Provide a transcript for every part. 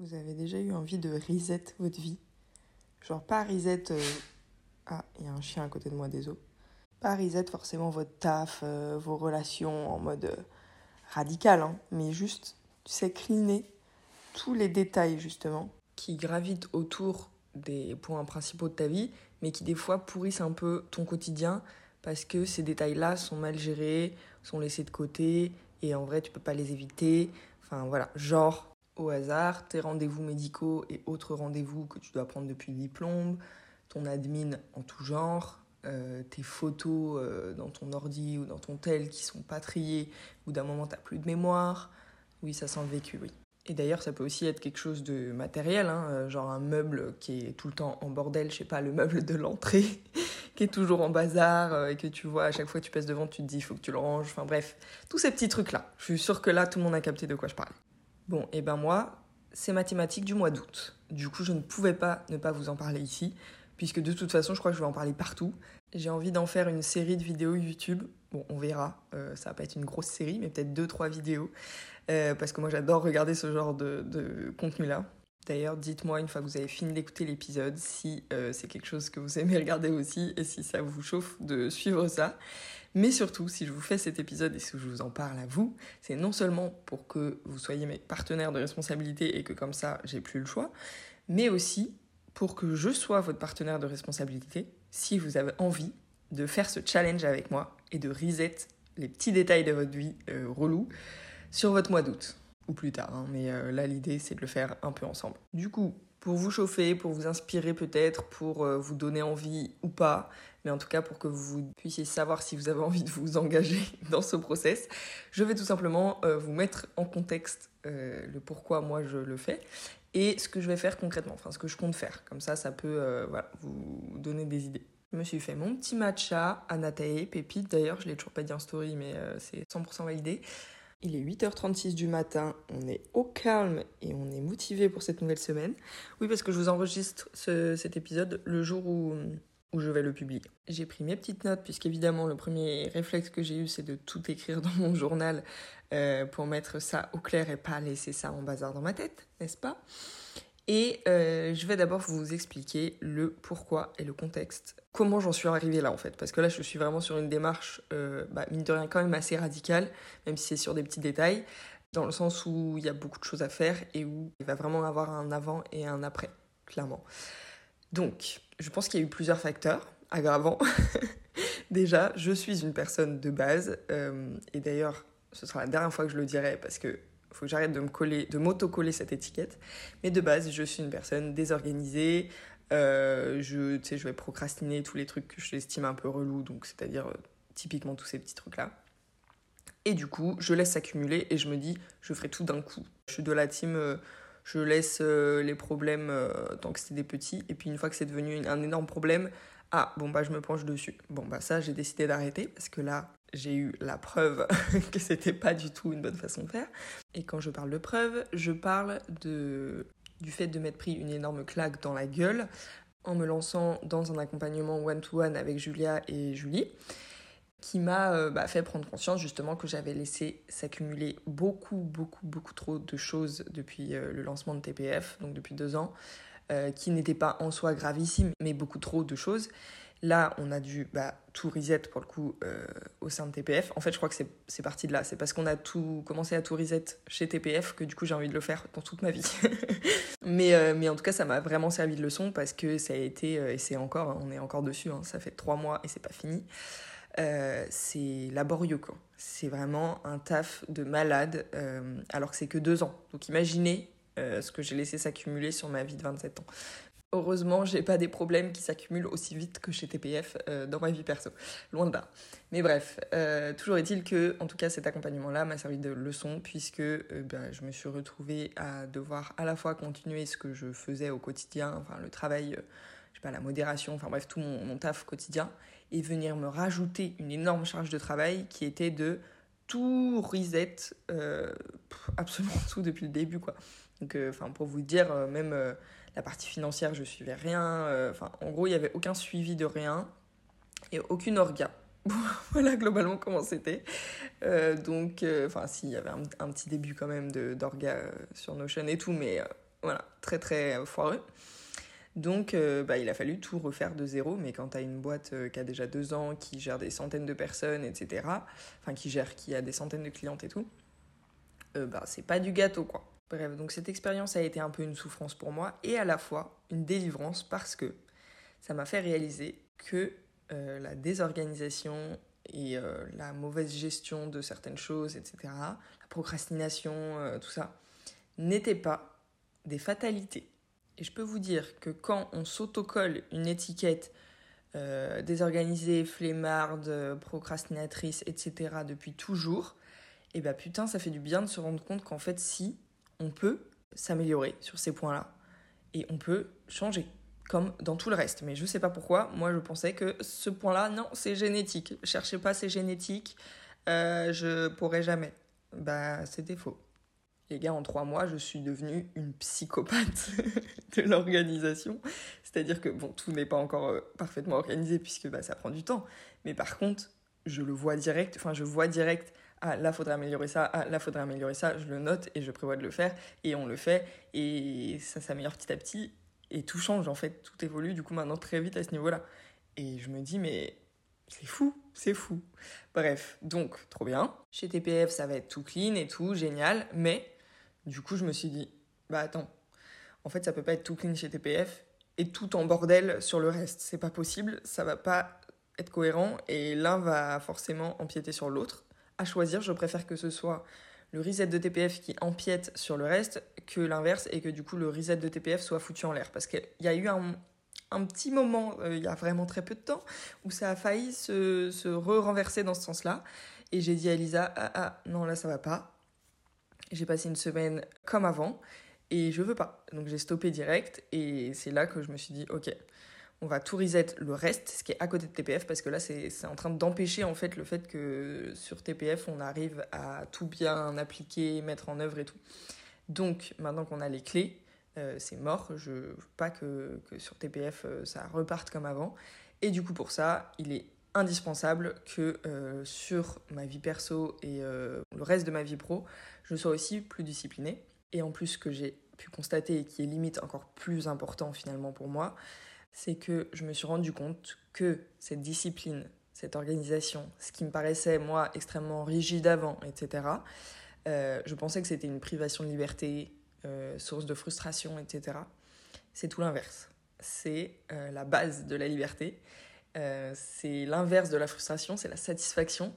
Vous avez déjà eu envie de reset votre vie? Genre pas reset... euh, Ah, il y a un chien à côté de moi, désolé. Pas reset forcément votre taf, euh, vos relations en mode euh, radical, hein, mais juste, tu sais, cleaner tous les détails justement qui gravitent autour des points principaux de ta vie, mais qui des fois pourrissent un peu ton quotidien parce que ces détails-là sont mal gérés, sont laissés de côté, et en vrai, tu peux pas les éviter. Enfin voilà, genre au hasard, tes rendez-vous médicaux et autres rendez-vous que tu dois prendre depuis diplôme, ton admin en tout genre, euh, tes photos euh, dans ton ordi ou dans ton tel qui sont pas triées, ou d'un moment t'as plus de mémoire. Oui, ça sent le vécu, oui. Et d'ailleurs, ça peut aussi être quelque chose de matériel, hein, euh, genre un meuble qui est tout le temps en bordel, je sais pas, le meuble de l'entrée, qui est toujours en bazar, et que tu vois à chaque fois que tu passes devant, tu te dis, il faut que tu le ranges, enfin bref, tous ces petits trucs-là. Je suis sûre que là, tout le monde a capté de quoi je parle. Bon, et ben moi, c'est mathématiques du mois d'août. Du coup, je ne pouvais pas ne pas vous en parler ici, puisque de toute façon, je crois que je vais en parler partout. J'ai envie d'en faire une série de vidéos YouTube. Bon, on verra, euh, ça va pas être une grosse série, mais peut-être deux, trois vidéos. Euh, parce que moi j'adore regarder ce genre de, de contenu-là. D'ailleurs, dites-moi une fois que vous avez fini d'écouter l'épisode si euh, c'est quelque chose que vous aimez regarder aussi et si ça vous chauffe de suivre ça. Mais surtout, si je vous fais cet épisode et si je vous en parle à vous, c'est non seulement pour que vous soyez mes partenaires de responsabilité et que comme ça j'ai plus le choix, mais aussi pour que je sois votre partenaire de responsabilité si vous avez envie de faire ce challenge avec moi et de reset les petits détails de votre vie euh, relou sur votre mois d'août. Ou plus tard, hein, mais euh, là l'idée c'est de le faire un peu ensemble. Du coup, pour vous chauffer, pour vous inspirer peut-être, pour euh, vous donner envie ou pas, mais en tout cas pour que vous puissiez savoir si vous avez envie de vous engager dans ce process, je vais tout simplement euh, vous mettre en contexte euh, le pourquoi moi je le fais et ce que je vais faire concrètement, enfin ce que je compte faire. Comme ça, ça peut vous donner des idées. Je me suis fait mon petit matcha, Anatae, pépite d'ailleurs, je l'ai toujours pas dit en story, mais c'est 100% validé. Il est 8h36 du matin, on est au calme et on est motivé pour cette nouvelle semaine. Oui, parce que je vous enregistre ce- cet épisode le jour où, où je vais le publier. J'ai pris mes petites notes, puisqu'évidemment, le premier réflexe que j'ai eu, c'est de tout écrire dans mon journal euh, pour mettre ça au clair et pas laisser ça en bazar dans ma tête, n'est-ce pas? Et euh, je vais d'abord vous expliquer le pourquoi et le contexte. Comment j'en suis arrivée là en fait? Parce que là je suis vraiment sur une démarche, euh, bah, mine de rien, quand même assez radicale, même si c'est sur des petits détails, dans le sens où il y a beaucoup de choses à faire et où il va vraiment avoir un avant et un après, clairement. Donc, je pense qu'il y a eu plusieurs facteurs aggravants. Déjà, je suis une personne de base, euh, et d'ailleurs, ce sera la dernière fois que je le dirai parce que faut que j'arrête de me coller, de m'auto-coller cette étiquette. Mais de base, je suis une personne désorganisée. Euh, je, je vais procrastiner tous les trucs que j'estime un peu relous, donc c'est-à-dire euh, typiquement tous ces petits trucs-là. Et du coup, je laisse s'accumuler et je me dis, je ferai tout d'un coup. Je suis de la team, euh, je laisse euh, les problèmes tant que c'est des petits, et puis une fois que c'est devenu un énorme problème, ah bon bah je me penche dessus. Bon bah ça j'ai décidé d'arrêter parce que là j'ai eu la preuve que c'était pas du tout une bonne façon de faire. Et quand je parle de preuve, je parle de du fait de m'être pris une énorme claque dans la gueule en me lançant dans un accompagnement one-to-one avec Julia et Julie qui m'a euh, bah, fait prendre conscience justement que j'avais laissé s'accumuler beaucoup, beaucoup, beaucoup trop de choses depuis euh, le lancement de TPF, donc depuis deux ans, euh, qui n'étaient pas en soi gravissimes, mais beaucoup trop de choses. Là, on a dû bah, tout reset pour le coup euh, au sein de TPF. En fait, je crois que c'est- parti de là. C'est parce qu'on a tout commencé à tout reset chez TPF que du coup j'ai envie de le faire dans toute ma vie. mais, euh, mais en tout cas, ça m'a vraiment servi de leçon parce que ça a été, et c'est encore, hein, on est encore dessus, hein, ça fait trois mois et c'est pas fini. C'est laborieux quoi. C'est vraiment un taf de malade alors que c'est que deux ans. Donc imaginez euh, ce que j'ai laissé s'accumuler sur ma vie de 27 ans. Heureusement, j'ai pas des problèmes qui s'accumulent aussi vite que chez TPF euh, dans ma vie perso. Loin de là. Mais bref, euh, toujours est-il que, en tout cas, cet accompagnement-là m'a servi de leçon puisque ben, je me suis retrouvée à devoir à la fois continuer ce que je faisais au quotidien, enfin le travail, je sais pas, la modération, enfin bref, tout mon, taf quotidien, et venir me rajouter une énorme charge de travail qui était de tout reset, absolument tout depuis le début, quoi. Donc, euh, enfin, pour vous dire, euh, même euh, la partie financière, je suivais rien. euh, Enfin, en gros, il y avait aucun suivi de rien et aucune orga. voilà globalement comment c'était. Euh, donc, euh, enfin, si, il y avait un, petit début quand même d'orga euh, sur Notion et tout, mais euh, Voilà, très très foireux. Donc, euh, bah, il a fallu tout refaire de zéro. Mais quand tu as une boîte euh, qui a déjà deux ans, qui gère des centaines de personnes, etc., enfin, qui gère, qui a des centaines de clientes et tout, euh, bah, c'est pas du gâteau, quoi. Bref, donc cette expérience a été un peu une souffrance pour moi et à la fois une délivrance parce que ça m'a fait réaliser que la désorganisation et la mauvaise gestion de certaines choses, etc., la procrastination, tout ça, n'étaient pas des fatalités et je peux vous dire que quand on s'autocolle une étiquette euh, désorganisée, flemmarde, procrastinatrice, etc. depuis toujours, et eh bah ben, putain, ça fait du bien de se rendre compte qu'en fait, si, on peut s'améliorer sur ces points-là. Et on peut changer, comme dans tout le reste. Mais je sais pas pourquoi, moi je pensais que ce point-là, non, c'est génétique. Cherchez pas, c'est génétique, euh, je pourrais jamais. Bah, c'était faux. Les gars, en trois mois, je suis devenue une psychopathe de l'organisation. C'est-à-dire que, bon, tout n'est pas encore euh, parfaitement organisé puisque bah, ça prend du temps. Mais par contre, je le vois direct, enfin, je vois direct, ah, là, faudrait améliorer ça, ah, là, faudrait améliorer ça, je le note et je prévois de le faire. Et on le fait et ça s'améliore petit à petit et tout change, en fait, tout évolue du coup maintenant très vite à ce niveau-là. Et je me dis, mais c'est fou, c'est fou. Bref, donc, trop bien. Chez TPF, ça va être tout clean et tout, génial, mais du coup, je me suis dit, bah attends, en fait, ça peut pas être tout clean chez TPF et tout en bordel sur le reste. C'est pas possible, ça va pas être cohérent et l'un va forcément empiéter sur l'autre. À choisir, je préfère que ce soit le reset de TPF qui empiète sur le reste que l'inverse et que du coup le reset de TPF soit foutu en l'air. Parce qu'il y a eu un, petit moment, euh, il y a vraiment très peu de temps, où ça a failli se, se re-renverser dans ce sens-là. Et j'ai dit à Elisa, ah, ah non là ça va pas, j'ai passé une semaine comme avant et je veux pas. Donc j'ai stoppé direct et c'est là que je me suis dit ok, on va tout reset le reste, ce qui est à côté de TPF parce que là c'est en train d'empêcher en fait le fait que sur TPF on arrive à tout bien appliquer, mettre en œuvre et tout. Donc maintenant qu'on a les clés, euh, c'est mort. Je veux pas que, que sur TPF euh, ça reparte comme avant. Et du coup pour ça, il est indispensable que euh, sur ma vie perso et le reste de ma vie pro, je sois aussi plus disciplinée. Et en plus, ce que j'ai pu constater et qui est limite encore plus important finalement pour moi, c'est que je me suis rendu compte que cette discipline, cette organisation, ce qui me paraissait moi extrêmement rigide avant, etc., euh, je pensais que c'était une privation de liberté, euh, source de frustration, etc. C'est tout l'inverse. C'est euh, la base de la liberté. c'est l'inverse de la frustration, c'est la satisfaction.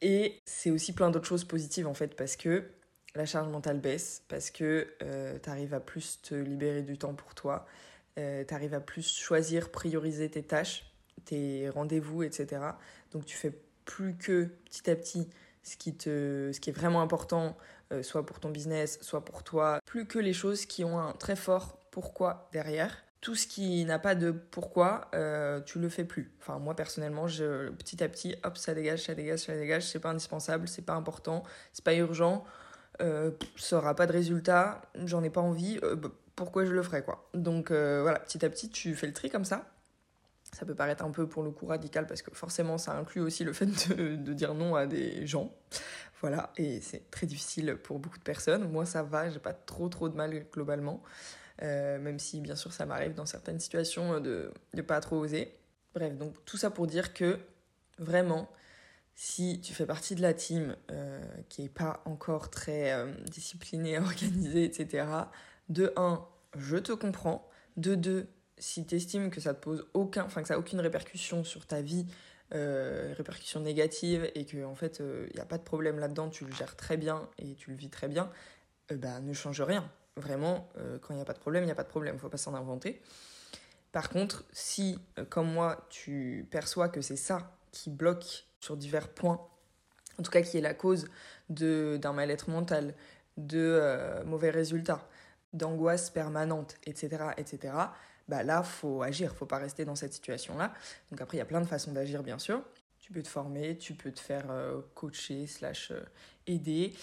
Et c'est aussi plein d'autres choses positives en fait, parce que la charge mentale baisse parce que tu arrives à plus te libérer du temps pour toi, euh, tu arrives à plus choisir, prioriser tes tâches, tes rendez-vous, etc. Donc tu fais plus que petit à petit ce qui, te, ce qui est vraiment important, euh, soit pour ton business, soit pour toi, plus que les choses qui ont un très fort pourquoi derrière. Tout ce qui n'a pas de pourquoi, tu le fais plus. Enfin, moi personnellement, je, petit à petit, hop, ça dégage, ça dégage, ça dégage. C'est pas indispensable, c'est pas important, c'est pas urgent euh, ça aura pas de résultat, j'en ai pas envie, euh, bah, pourquoi je le ferais quoi. Donc euh, voilà, petit à petit tu fais le tri comme ça. Ça peut paraître un peu pour le coup radical parce que forcément ça inclut aussi le fait de, de dire non à des gens. Voilà, et c'est très difficile pour beaucoup de personnes. Moi ça va, j'ai pas trop trop de mal globalement. même si bien sûr ça m'arrive dans certaines situations de ne pas trop oser. Bref, donc tout ça pour dire que vraiment, si tu fais partie de la team euh, qui n'est pas encore très euh, disciplinée, organisée, etc., de 1, je te comprends. De 2, si tu estimes que ça te pose aucun, enfin que ça n'a aucune répercussion sur ta vie, euh, répercussion négative, et que en fait il n'y a pas de problème là-dedans, tu le gères très bien et tu le vis très bien, bah, ne change rien. Vraiment, quand il n'y a pas de problème, il n'y a pas de problème, faut pas s'en inventer. Par contre, si, comme moi, tu perçois que c'est ça qui bloque sur divers points, en tout cas qui est la cause d'un mal-être mental, de euh, mauvais résultats, d'angoisse permanente, etc., etc., bah là, faut agir, faut pas rester dans cette situation-là. Donc après, il y a plein de façons d'agir, bien sûr. Tu peux te former, tu peux te faire euh, coacher, slash euh, aider,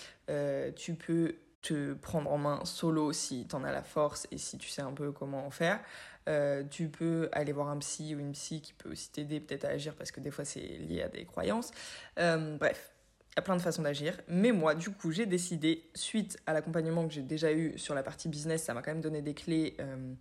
tu peux te prendre en main solo si tu en as la force et si tu sais un peu comment en faire. Euh, tu peux aller voir un psy ou une psy qui peut aussi t'aider peut-être à agir parce que des fois c'est lié à des croyances. Euh, bref, Il y a plein de façons d'agir. Mais moi, du coup, j'ai décidé, suite à l'accompagnement que j'ai déjà eu sur la partie business, ça m'a quand même donné des clés euh,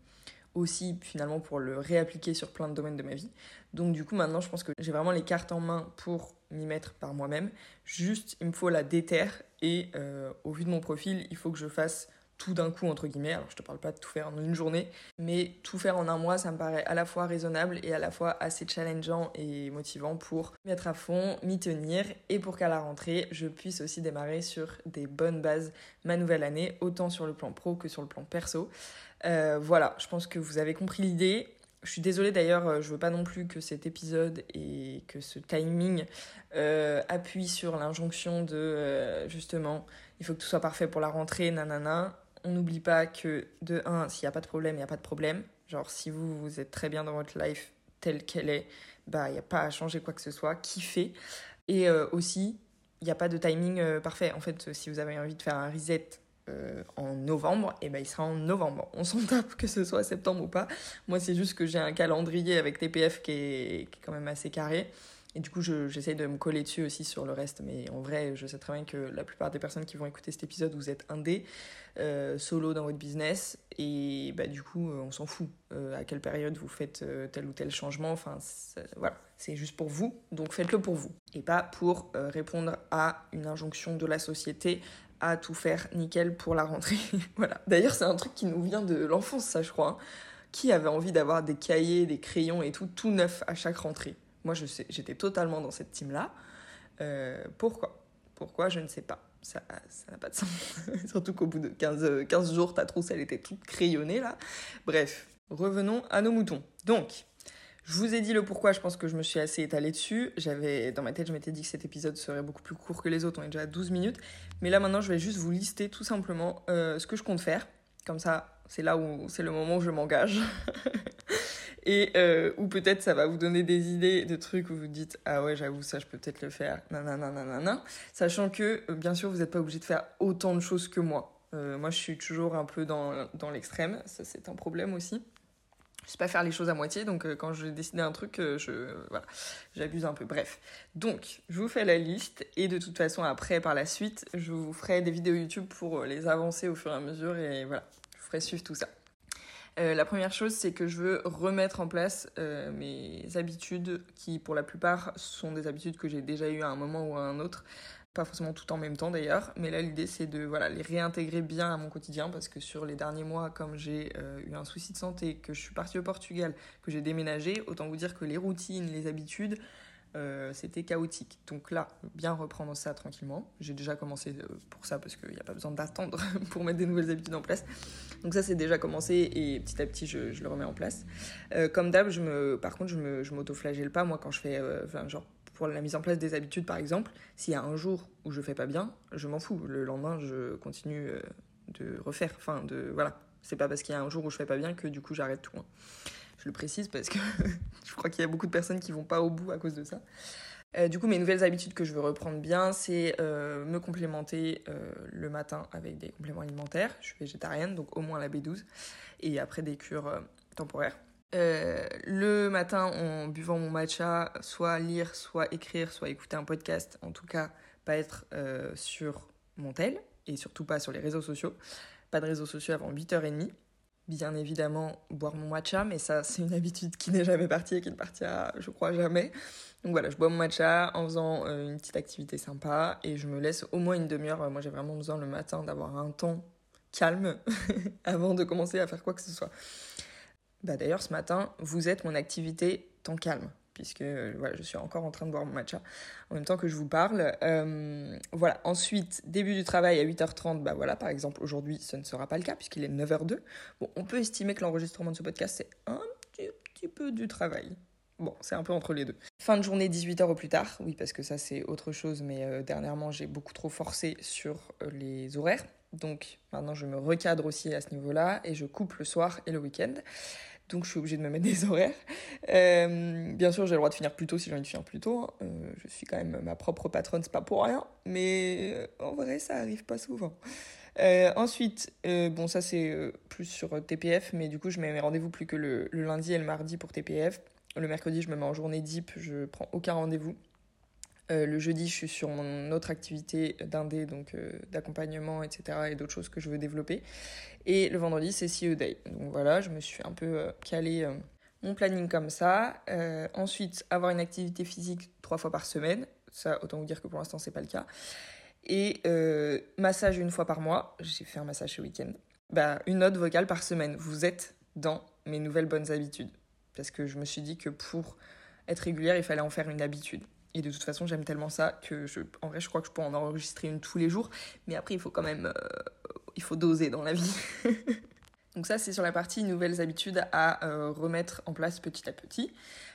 aussi finalement pour le réappliquer sur plein de domaines de ma vie. Donc du coup, maintenant, je pense que j'ai vraiment les cartes en main pour m'y mettre par moi-même. Juste, il me faut la déterre et euh, au vu de mon profil, il faut que je fasse tout d'un coup, entre guillemets. Alors, je te parle pas de tout faire en une journée, mais tout faire en un mois, ça me paraît à la fois raisonnable et à la fois assez challengeant et motivant pour mettre à fond, m'y tenir et pour qu'à la rentrée, je puisse aussi démarrer sur des bonnes bases ma nouvelle année, autant sur le plan pro que sur le plan perso. Euh, voilà, je pense que vous avez compris l'idée. Je suis désolée d'ailleurs, euh, je veux pas non plus que cet épisode et que ce timing euh, appuie sur l'injonction de justement, il faut que tout soit parfait pour la rentrée, nanana on n'oublie pas que de 1, s'il n'y a pas de problème, il n'y a pas de problème. Genre, si vous, vous êtes très bien dans votre life telle qu'elle est, bah, il n'y a pas à changer quoi que ce soit. Kiffez. Et euh, aussi, il n'y a pas de timing euh, parfait. En fait, si vous avez envie de faire un reset euh, en novembre, et eh ben il sera en novembre. On s'en tape que ce soit septembre ou pas. Moi, c'est juste que j'ai un calendrier avec TPF qui est, qui est quand même assez carré. Et du coup, j'essaye de me coller dessus aussi sur le reste. Mais en vrai, je sais très bien que la plupart des personnes qui vont écouter cet épisode, vous êtes indé, euh, solo dans votre business. Et bah, du coup, euh, on s'en fout euh, à quelle période vous faites tel ou tel changement. Enfin, voilà, c'est juste pour vous. Donc faites-le pour vous. Et pas pour répondre à une injonction de la société à tout faire nickel pour la rentrée. voilà. D'ailleurs, c'est un truc qui nous vient de l'enfance, ça, je crois. Hein. Qui avait envie d'avoir des cahiers, des crayons et tout, tout neuf à chaque rentrée? Moi, j'étais totalement dans cette team-là. Euh, pourquoi? Pourquoi? Je ne sais pas. Ça n'a pas de sens. Surtout qu'au bout de 15, 15 jours, ta trousse, elle était toute crayonnée, là. Bref, revenons à nos moutons. Donc, je vous ai dit le pourquoi, je pense que je me suis assez étalée dessus. Dans ma tête, je m'étais dit que cet épisode serait beaucoup plus court que les autres, on est déjà à 12 minutes. Mais là maintenant, je vais juste vous lister tout simplement euh, ce que je compte faire. Comme ça, c'est là où c'est le moment où je m'engage. et euh, ou peut-être ça va vous donner des idées de trucs où vous dites ah ouais j'avoue ça je peux peut-être le faire nanana nanana sachant que euh, bien sûr vous n'êtes pas obligé de faire autant de choses que moi. Euh, moi je suis toujours un peu dans, dans l'extrême. Ça c'est un problème aussi. Je sais pas faire les choses à moitié donc quand je décide un truc je voilà j'abuse un peu. Bref. Donc je vous fais la liste et de toute façon après par la suite je vous ferai des vidéos YouTube pour les avancer au fur et à mesure et voilà je vous ferai suivre tout ça euh, la première chose, c'est que je veux remettre en place euh, mes habitudes qui, pour la plupart, sont des habitudes que j'ai déjà eues à un moment ou à un autre. Pas forcément tout en même temps d'ailleurs, mais là l'idée c'est de voilà, les réintégrer bien à mon quotidien parce que sur les derniers mois, comme j'ai euh, eu un souci de santé, que je suis partie au Portugal, que j'ai déménagé, autant vous dire que les routines, les habitudes, euh, c'était chaotique. Donc là, bien reprendre ça tranquillement. J'ai déjà commencé euh, pour ça parce qu'il n'y a pas besoin d'attendre pour mettre des nouvelles habitudes en place. Donc ça, c'est déjà commencé et petit à petit, je, le remets en place. Euh, comme d'hab, par contre, je, m'auto-flagelle pas. Moi, quand je fais, genre, pour la mise en place des habitudes, par exemple, s'il y a un jour où je fais pas bien, je m'en fous. Le lendemain, je continue de refaire. Enfin, de, voilà. C'est pas parce qu'il y a un jour où je fais pas bien que du coup, j'arrête tout. Hein. Je le précise parce que je crois qu'il y a beaucoup de personnes qui vont pas au bout à cause de ça. Euh, du coup, mes nouvelles habitudes que je veux reprendre bien, c'est euh, me complémenter euh, le matin avec des compléments alimentaires. Je suis végétarienne, donc au moins la B12, et après des cures temporaires. le matin, en buvant mon matcha, soit lire, soit écrire, soit écouter un podcast, en tout cas, pas être sur mon tel, et surtout pas sur les réseaux sociaux. Pas de réseaux sociaux avant 8h30 bien évidemment boire mon matcha, mais ça c'est une habitude qui n'est jamais partie et qui ne partira, je crois, jamais. Donc voilà, je bois mon matcha en faisant euh, une petite activité sympa et je me laisse au moins une demi-heure. Moi j'ai vraiment besoin le matin d'avoir un temps calme avant de commencer à faire quoi que ce soit. Bah d'ailleurs ce matin, vous êtes mon activité temps calme puisque voilà, je suis encore en train de boire mon matcha en même temps que je vous parle. Euh, voilà. Ensuite, début du travail à 8h30, bah voilà, par exemple, aujourd'hui, ce ne sera pas le cas puisqu'il est 9h02. Bon, on peut estimer que l'enregistrement de ce podcast, c'est un petit, peu du travail. Bon, c'est un peu entre les deux. Fin de journée, 18h au plus tard. Oui, parce que ça, c'est autre chose, mais euh, dernièrement, j'ai beaucoup trop forcé sur euh, les horaires. Donc maintenant, je me recadre aussi à ce niveau-là et je coupe le soir et le week-end donc je suis obligée de me mettre des horaires. Euh, bien sûr, j'ai le droit de finir plus tôt si j'ai envie de finir plus tôt. Euh, je suis quand même ma propre patronne, c'est pas pour rien, mais euh, en vrai, ça arrive pas souvent. ensuite, bon, ça c'est plus sur TPF, mais du coup, je mets mes rendez-vous plus que le, lundi et le mardi pour TPF. Le mercredi, je me mets en journée deep, je prends aucun rendez-vous. Euh, le jeudi, je suis sur mon autre activité d'indé, donc euh, d'accompagnement, etc. et d'autres choses que je veux développer. Et le vendredi, c'est CEO Day. Donc voilà, je me suis un peu calé mon planning comme ça. ensuite, avoir une activité physique trois fois par semaine. Ça, autant vous dire que pour l'instant, c'est pas le cas. Et massage une fois par mois. J'ai fait un massage ce week-end. Bah, une note vocale par semaine. Vous êtes dans mes nouvelles bonnes habitudes. Parce que je me suis dit que pour être régulière, il fallait en faire une habitude. Et de toute façon, j'aime tellement ça que je, en vrai, je crois que je peux en enregistrer une tous les jours. Mais après, il faut quand même, euh, il faut doser dans la vie. Donc ça, c'est sur la partie nouvelles habitudes à euh, remettre en place petit à petit.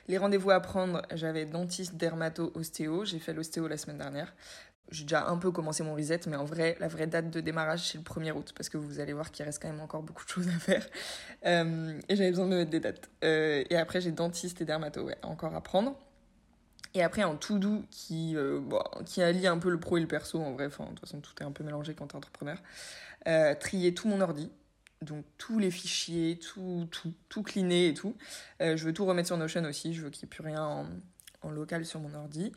Les rendez-vous à prendre, j'avais dentiste, dermato, ostéo. J'ai fait l'ostéo la semaine dernière. J'ai déjà un peu commencé mon reset, mais en vrai, la vraie date de démarrage, c'est le 1er août, parce que vous allez voir qu'il reste quand même encore beaucoup de choses à faire. Euh, et j'avais besoin de me mettre des dates. et après, j'ai dentiste et dermato, ouais, encore à prendre. Et après, un tout doux qui, euh, qui allie un peu le pro et le perso, en vrai. Enfin, de toute façon, tout est un peu mélangé quand t'es entrepreneur. Euh, trier tout mon ordi. Donc, tous les fichiers, tout, tout, tout cleaner et tout. Euh, je veux tout remettre sur Notion aussi. Je veux qu'il n'y ait plus rien en, en, local sur mon ordi.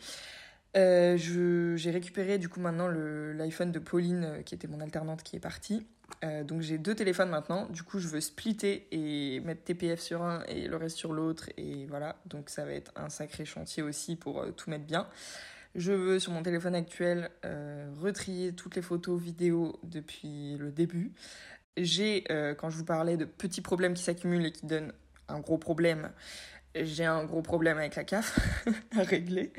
j'ai récupéré, du coup, maintenant l'iPhone de Pauline, qui était mon alternante, qui est partie. Euh, donc j'ai deux téléphones maintenant, du coup je veux splitter et mettre TPF sur un et le reste sur l'autre et voilà, donc ça va être un sacré chantier aussi pour euh, tout mettre bien. Je veux sur mon téléphone actuel euh, retrier toutes les photos, vidéos depuis le début. J'ai, quand je vous parlais de petits problèmes qui s'accumulent et qui donnent un gros problème, j'ai un gros problème avec la CAF à régler.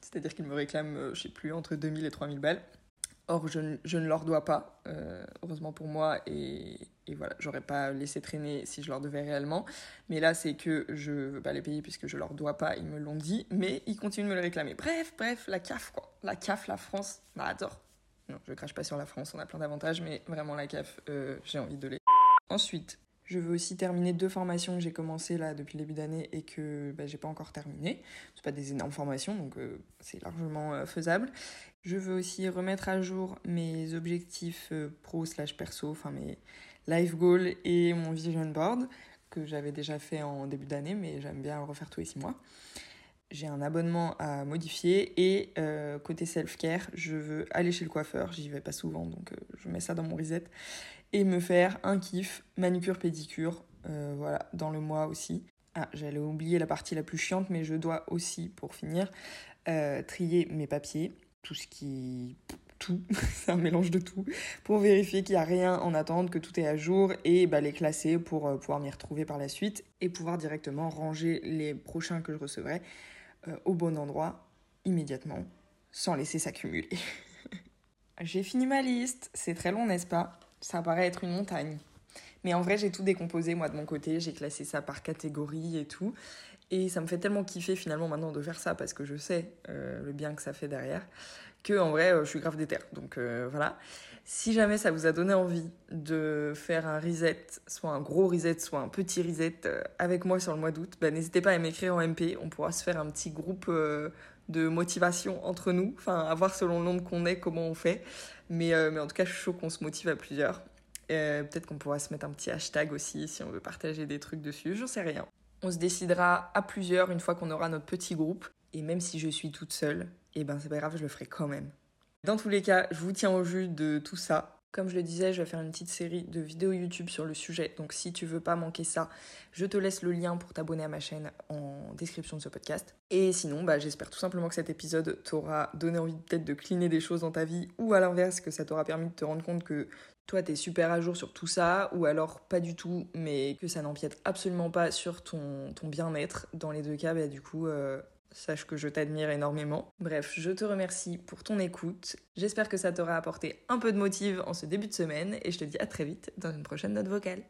C'est-à-dire qu'ils me réclament, je sais plus, entre 2000 et 3000 balles. Or, je, ne leur dois pas, euh, heureusement pour moi, et, voilà, j'aurais pas laissé traîner si je leur devais réellement. Mais là, c'est que je veux pas les payer puisque je leur dois pas, ils me l'ont dit, mais ils continuent de me le réclamer. Bref, bref, la CAF, quoi. La CAF, la France, bah, adore. Non, je crache pas sur la France, on a plein d'avantages, mais vraiment, la CAF, euh, j'ai envie de les. Ensuite, je veux aussi terminer deux formations que j'ai commencées là depuis le début d'année et que bah, j'ai pas encore terminé. C'est pas des énormes formations, donc euh, c'est largement faisable. Je veux aussi remettre à jour mes objectifs euh, pro slash perso, enfin mes life goals et mon vision board que j'avais déjà fait en début d'année, mais j'aime bien refaire tous les six mois. J'ai un abonnement à modifier et euh, côté self-care, je veux aller chez le coiffeur, j'y vais pas souvent donc euh, je mets ça dans mon reset et me faire un kiff manucure pédicure voilà dans le mois aussi. Ah, j'allais oublier la partie la plus chiante mais je dois aussi pour finir trier mes papiers tout ce qui tout, c'est un mélange de tout, pour vérifier qu'il n'y a rien en attente, que tout est à jour et bah, les classer pour euh, pouvoir m'y retrouver par la suite et pouvoir directement ranger les prochains que je recevrai euh, au bon endroit immédiatement sans laisser s'accumuler. j'ai fini ma liste, c'est très long n'est-ce pas? Ça paraît être une montagne. Mais en vrai, j'ai tout décomposé moi de mon côté, j'ai classé ça par catégorie et tout. Et ça me fait tellement kiffer finalement maintenant de faire ça parce que je sais euh, le bien que ça fait derrière que en vrai euh, je suis grave déter. Donc euh, voilà. Si jamais ça vous a donné envie de faire un reset, soit un gros reset, soit un petit reset avec moi sur le mois d'août, bah, n'hésitez pas à m'écrire en MP. On pourra se faire un petit groupe de motivation entre nous. Enfin, à voir selon le nombre qu'on est, comment on fait. Mais, mais en tout cas, je suis chaud qu'on se motive à plusieurs. Peut-être qu'on pourra se mettre un petit hashtag aussi si on veut partager des trucs dessus. J'en sais rien. On se décidera à plusieurs une fois qu'on aura notre petit groupe. Et même si je suis toute seule, eh ben c'est pas grave, je le ferai quand même. Dans tous les cas, je vous tiens au jus de tout ça. Comme je le disais, je vais faire une petite série de vidéos YouTube sur le sujet. Donc si tu veux pas manquer ça, je te laisse le lien pour t'abonner à ma chaîne en description de ce podcast. Et sinon, bah, j'espère tout simplement que cet épisode t'aura donné envie peut-être de cleaner des choses dans ta vie ou à l'inverse que ça t'aura permis de te rendre compte que toi t'es super à jour sur tout ça ou alors pas du tout mais que ça n'empiète absolument pas sur ton, ton bien-être. Dans les deux cas, bah, du coup, euh, sache que je t'admire énormément. Bref, je te remercie pour ton écoute. J'espère que ça t'aura apporté un peu de motive en ce début de semaine et je te dis à très vite dans une prochaine note vocale.